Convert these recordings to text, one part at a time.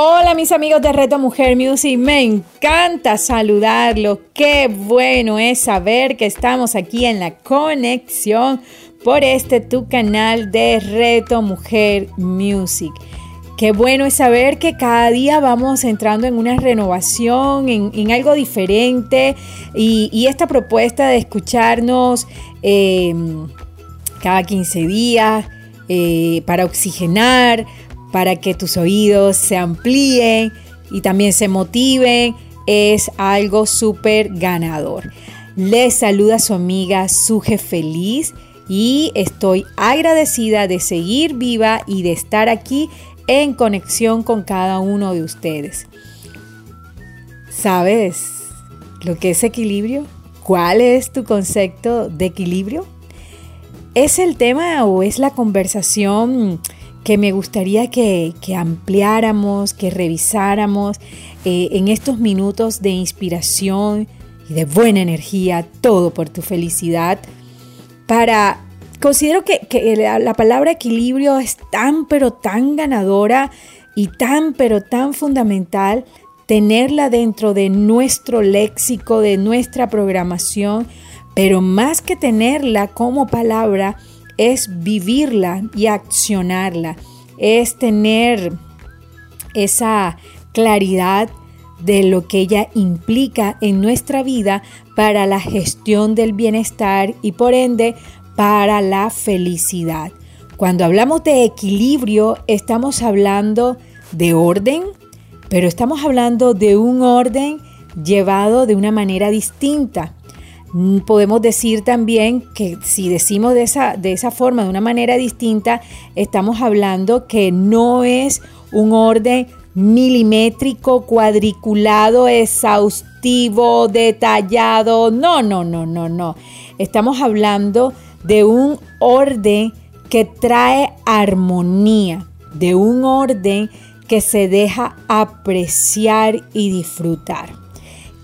Hola mis amigos de Reto Mujer Music, me encanta saludarlos. Qué bueno es saber que estamos aquí en la conexión por este tu canal de Reto Mujer Music. Qué bueno es saber que cada día vamos entrando en una renovación, en, algo diferente y, esta propuesta de escucharnos em, cada 15 días eh, para oxigenar, para que tus oídos se amplíen y también se motiven, es algo súper ganador. Les saluda su amiga Suje Feliz y estoy agradecida de seguir viva y de estar aquí en conexión con cada uno de ustedes. ¿Sabes lo que es equilibrio? ¿Cuál es tu concepto de equilibrio? ¿Es el tema o es la conversación que me gustaría que, ampliáramos, que revisáramos eh, en estos minutos de inspiración y de buena energía, todo por tu felicidad, para Considero que, la, palabra equilibrio es tan pero tan ganadora y tan pero tan fundamental tenerla dentro de nuestro léxico, de nuestra programación, pero más que tenerla como palabra, es vivirla y accionarla, es tener esa claridad de lo que ella implica en nuestra vida para la gestión del bienestar y por ende para la felicidad. Cuando hablamos de equilibrio, estamos hablando de orden, pero estamos hablando de un orden llevado de una manera distinta. Mm, podemos decir también que si decimos de esa, de esa forma, de una manera distinta, estamos hablando que no es un orden milimétrico, cuadriculado, exhaustivo, detallado. No, no, no, no, no. Estamos hablando de un orden que trae armonía, de un orden que se deja apreciar y disfrutar.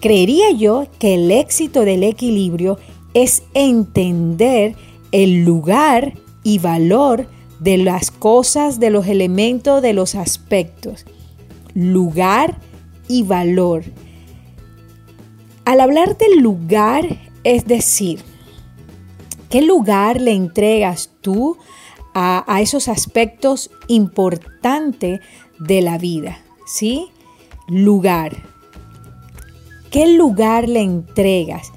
Creería yo que el éxito del equilibrio es entender el lugar y valor de las cosas, de los elementos, de los aspectos. Lugar y valor. Al hablar del lugar, es decir, ¿Qué lugar le entregas tú a, esos aspectos importantes de la vida? ¿Sí? Lugar. ¿Qué lugar le entregas?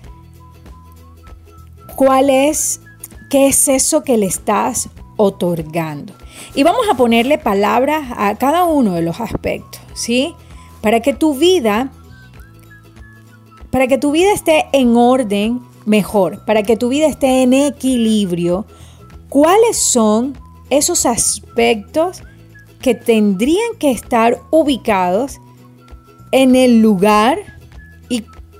¿Cuál es, qué es eso que le estás otorgando? Y vamos a ponerle palabras a cada uno de los aspectos, ¿sí? Para que tu vida, para que tu vida esté en orden mejor, para que tu vida esté en equilibrio, ¿cuáles son esos aspectos que tendrían que estar ubicados en el lugar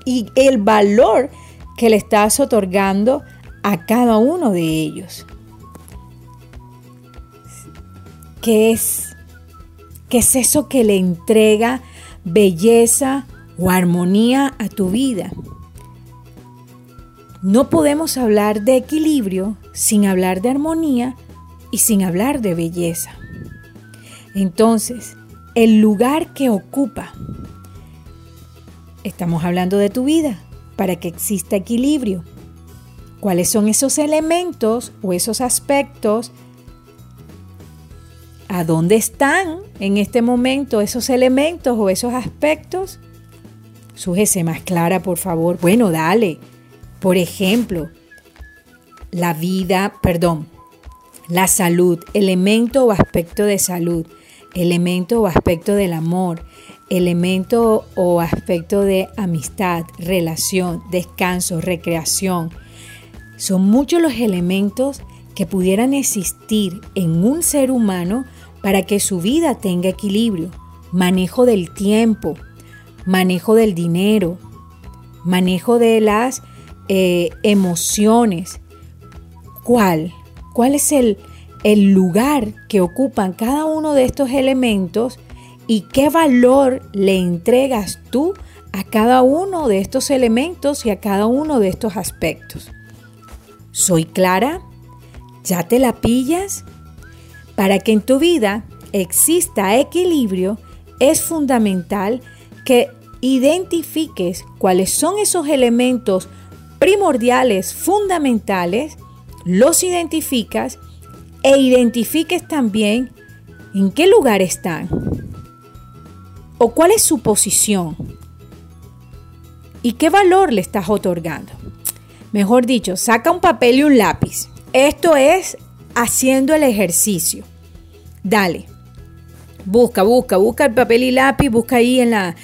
y, el valor que le estás otorgando a cada uno de ellos? ¿Qué es? ¿Qué es eso que le entrega belleza o armonía a tu vida? No podemos hablar de equilibrio sin hablar de armonía y sin hablar de belleza. Entonces, el lugar que ocupa, estamos hablando de tu vida, para que exista equilibrio. ¿Cuáles son esos elementos o esos aspectos? ¿A dónde están en este momento esos elementos o esos aspectos? Sújese más clara, por favor. Bueno, dale. Por ejemplo, la vida, perdón, la salud, elemento o aspecto de salud, elemento o aspecto del amor, elemento o aspecto de amistad, relación, descanso, recreación. Son muchos los elementos que pudieran existir en un ser humano para que su vida tenga equilibrio, manejo del tiempo, manejo del dinero, manejo de las eh, emociones. ¿Cuál? ¿Cuál es el, el lugar que ocupan cada uno de estos elementos y qué valor le entregas tú a cada uno de estos elementos y a cada uno de estos aspectos. ¿Soy clara? ¿Ya te la pillas? Para que en tu vida exista equilibrio, es fundamental que identifiques cuáles son esos elementos primordiales, fundamentales, los identificas e identifiques también en qué lugar están o cuál es su posición y qué valor le estás otorgando. Mejor dicho, saca un papel y un lápiz. Esto es haciendo el ejercicio. Dale. Busca, busca, busca el papel y lápiz, busca ahí en la...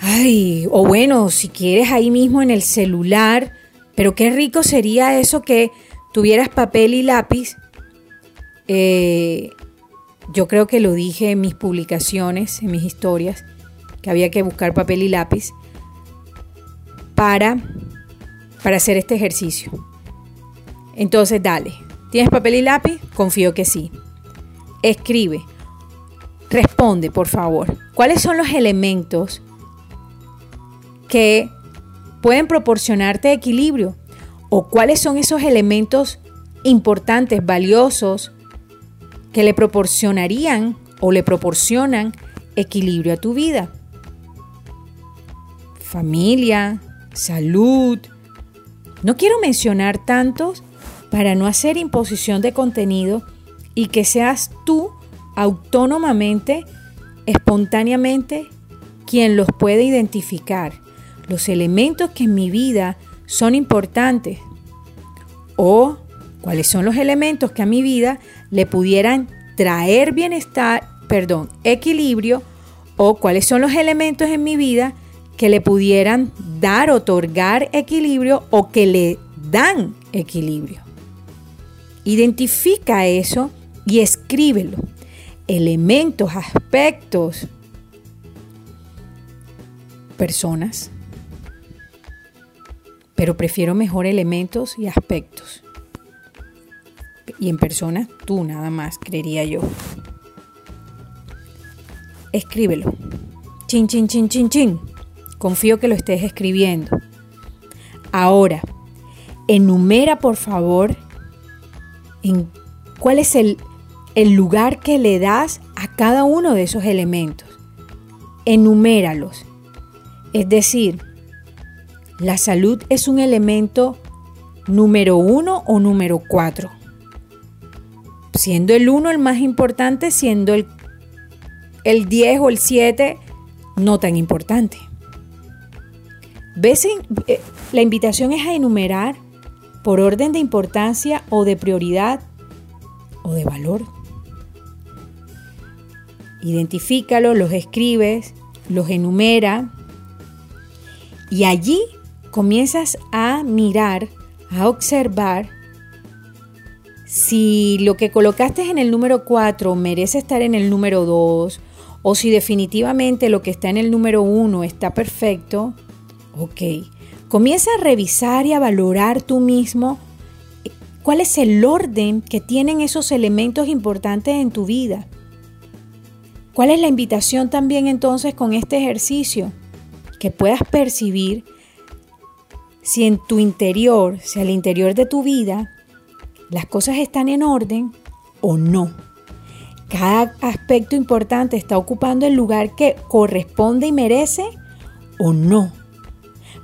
Ay, o bueno, si quieres ahí mismo en el celular, pero qué rico sería eso que tuvieras papel y lápiz. Eh, yo creo que lo dije en mis publicaciones, en mis historias, que había que buscar papel y lápiz para, para hacer este ejercicio. Entonces, dale. ¿Tienes papel y lápiz? Confío que sí. Escribe. Responde, por favor. ¿Cuáles son los elementos que pueden proporcionarte equilibrio? ¿O cuáles son esos elementos importantes, valiosos, que le proporcionarían o le proporcionan equilibrio a tu vida? Familia, salud. No quiero mencionar tantos para no hacer imposición de contenido y que seas tú autónomamente, espontáneamente, quien los puede identificar. Los elementos que en mi vida son importantes o cuáles son los elementos que a mi vida le pudieran traer bienestar, perdón, equilibrio o cuáles son los elementos en mi vida que le pudieran dar, otorgar equilibrio o que le dan equilibrio. Identifica eso y escríbelo. Elementos, aspectos, personas. Pero prefiero mejor elementos y aspectos. Y en persona, tú nada más, creería yo. Escríbelo. Chin, chin, chin, chin, chin. Confío que lo estés escribiendo. Ahora, enumera por favor en cuál es el, el lugar que le das a cada uno de esos elementos. Enuméralos. Es decir, la salud es un elemento número uno o número cuatro. Siendo el uno el más importante, siendo el, el 10 o el 7 no tan importante. Eh, la invitación es a enumerar por orden de importancia o de prioridad o de valor. Identifícalo, los escribes, los enumera y allí comienzas a mirar, a observar si lo que colocaste en el número 4 merece estar en el número 2 o si definitivamente lo que está en el número 1 está perfecto Ok. Comienza a revisar y a valorar tú mismo eh, cuál es el orden que tienen esos elementos importantes en tu vida. ¿Cuál es la invitación también entonces con este ejercicio? Que puedas percibir si en tu interior, si al interior de tu vida, las cosas están en orden o no. Cada aspecto importante está ocupando el lugar que corresponde y merece o no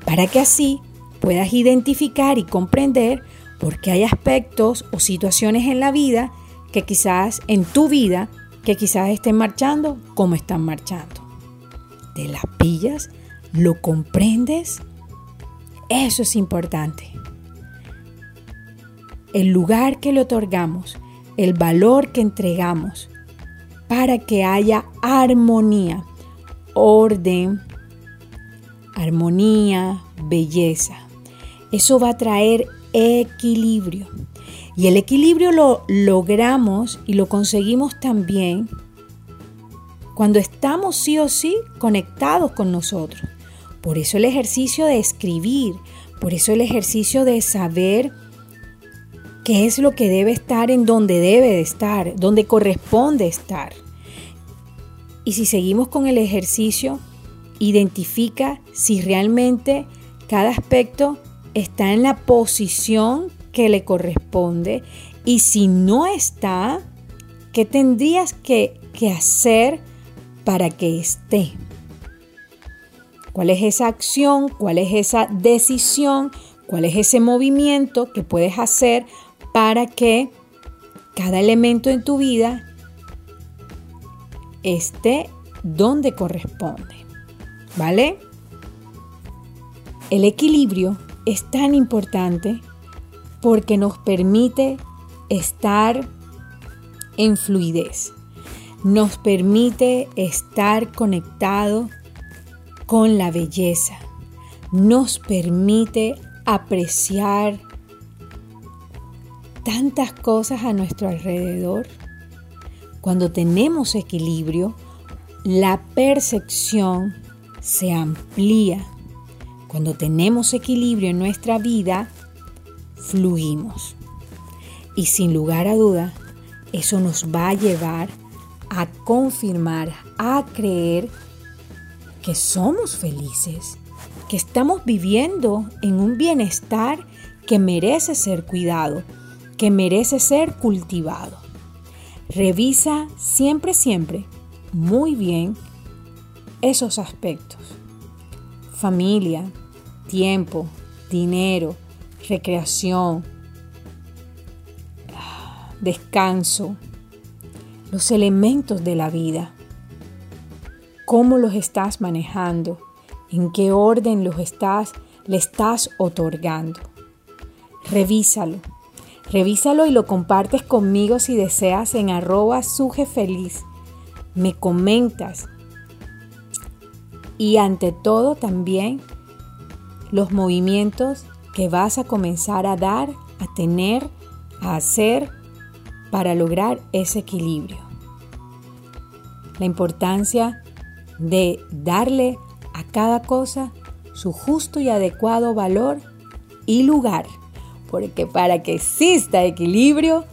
para que así puedas identificar y comprender por qué hay aspectos o situaciones en la vida que quizás en tu vida que quizás estén marchando como están marchando. ¿Te las pillas? ¿Lo comprendes? Eso es importante. El lugar que le otorgamos, el valor que entregamos para que haya armonía, orden, armonía, belleza. Eso va a traer equilibrio. Y el equilibrio lo logramos y lo conseguimos también cuando estamos sí o sí conectados con nosotros, Por eso el ejercicio de escribir, por eso el ejercicio de saber qué es lo que debe estar en donde debe de estar, donde corresponde estar. Y si seguimos con el ejercicio, identifica si realmente cada aspecto está en la posición que le corresponde y si no está, ¿qué tendrías que, que hacer para que esté? ¿Cuál es esa acción? ¿Cuál es esa decisión? ¿Cuál es ese movimiento que puedes hacer para que cada elemento en tu vida esté donde corresponde. ¿Vale? El equilibrio es tan importante porque nos permite estar en fluidez, nos permite estar conectado con la belleza, nos permite apreciar tantas cosas a nuestro alrededor. Cuando tenemos equilibrio, la percepción se amplía. Cuando tenemos equilibrio en nuestra vida, fluimos. Y sin lugar a duda, eso nos va a llevar a confirmar, a creer que somos felices, que estamos viviendo en un bienestar que merece ser cuidado, que merece ser cultivado. Revisa siempre, siempre muy bien esos aspectos. Familia, tiempo, dinero, recreación, descanso, los elementos de la vida. ¿Cómo los estás manejando? ¿En qué orden los estás, le estás otorgando? Revísalo Revísalo y lo compartes conmigo si deseas en arroba sujefeliz. Me comentas. Y ante todo también los movimientos que vas a comenzar a dar, a tener, a hacer para lograr ese equilibrio. La importancia de darle a cada cosa su justo y adecuado valor y lugar porque para que exista equilibrio,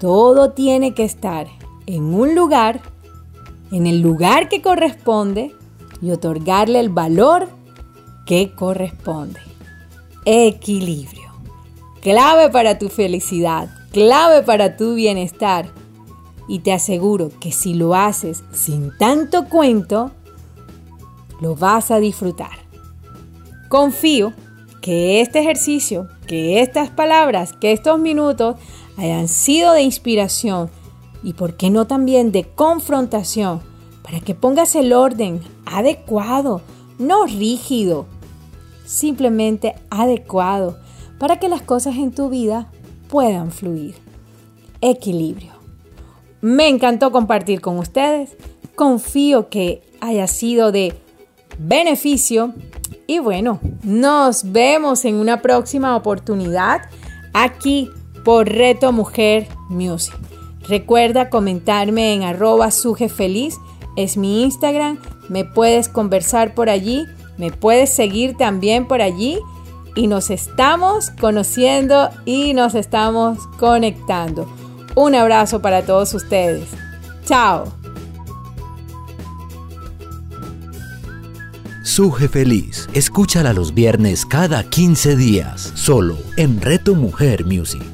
todo tiene que estar en un lugar, en el lugar que corresponde y otorgarle el valor que corresponde. Equilibrio. Clave para tu felicidad, clave para tu bienestar. Y te aseguro que si lo haces sin tanto cuento, lo vas a disfrutar. Confío que este ejercicio, que estas palabras, que estos minutos hayan sido de inspiración y, por qué no también de confrontación, para que pongas el orden adecuado, no rígido, simplemente adecuado, para que las cosas en tu vida puedan fluir. Equilibrio. Me encantó compartir con ustedes. Confío que haya sido de beneficio y bueno, nos vemos en una próxima oportunidad aquí por Reto Mujer Music. Recuerda comentarme en arroba sujefeliz, es mi Instagram, me puedes conversar por allí, me puedes seguir también por allí y nos estamos conociendo y nos estamos conectando. Un abrazo para todos ustedes. Chao. Suje Feliz. Escúchala los viernes cada 15 días, solo en Reto Mujer Music.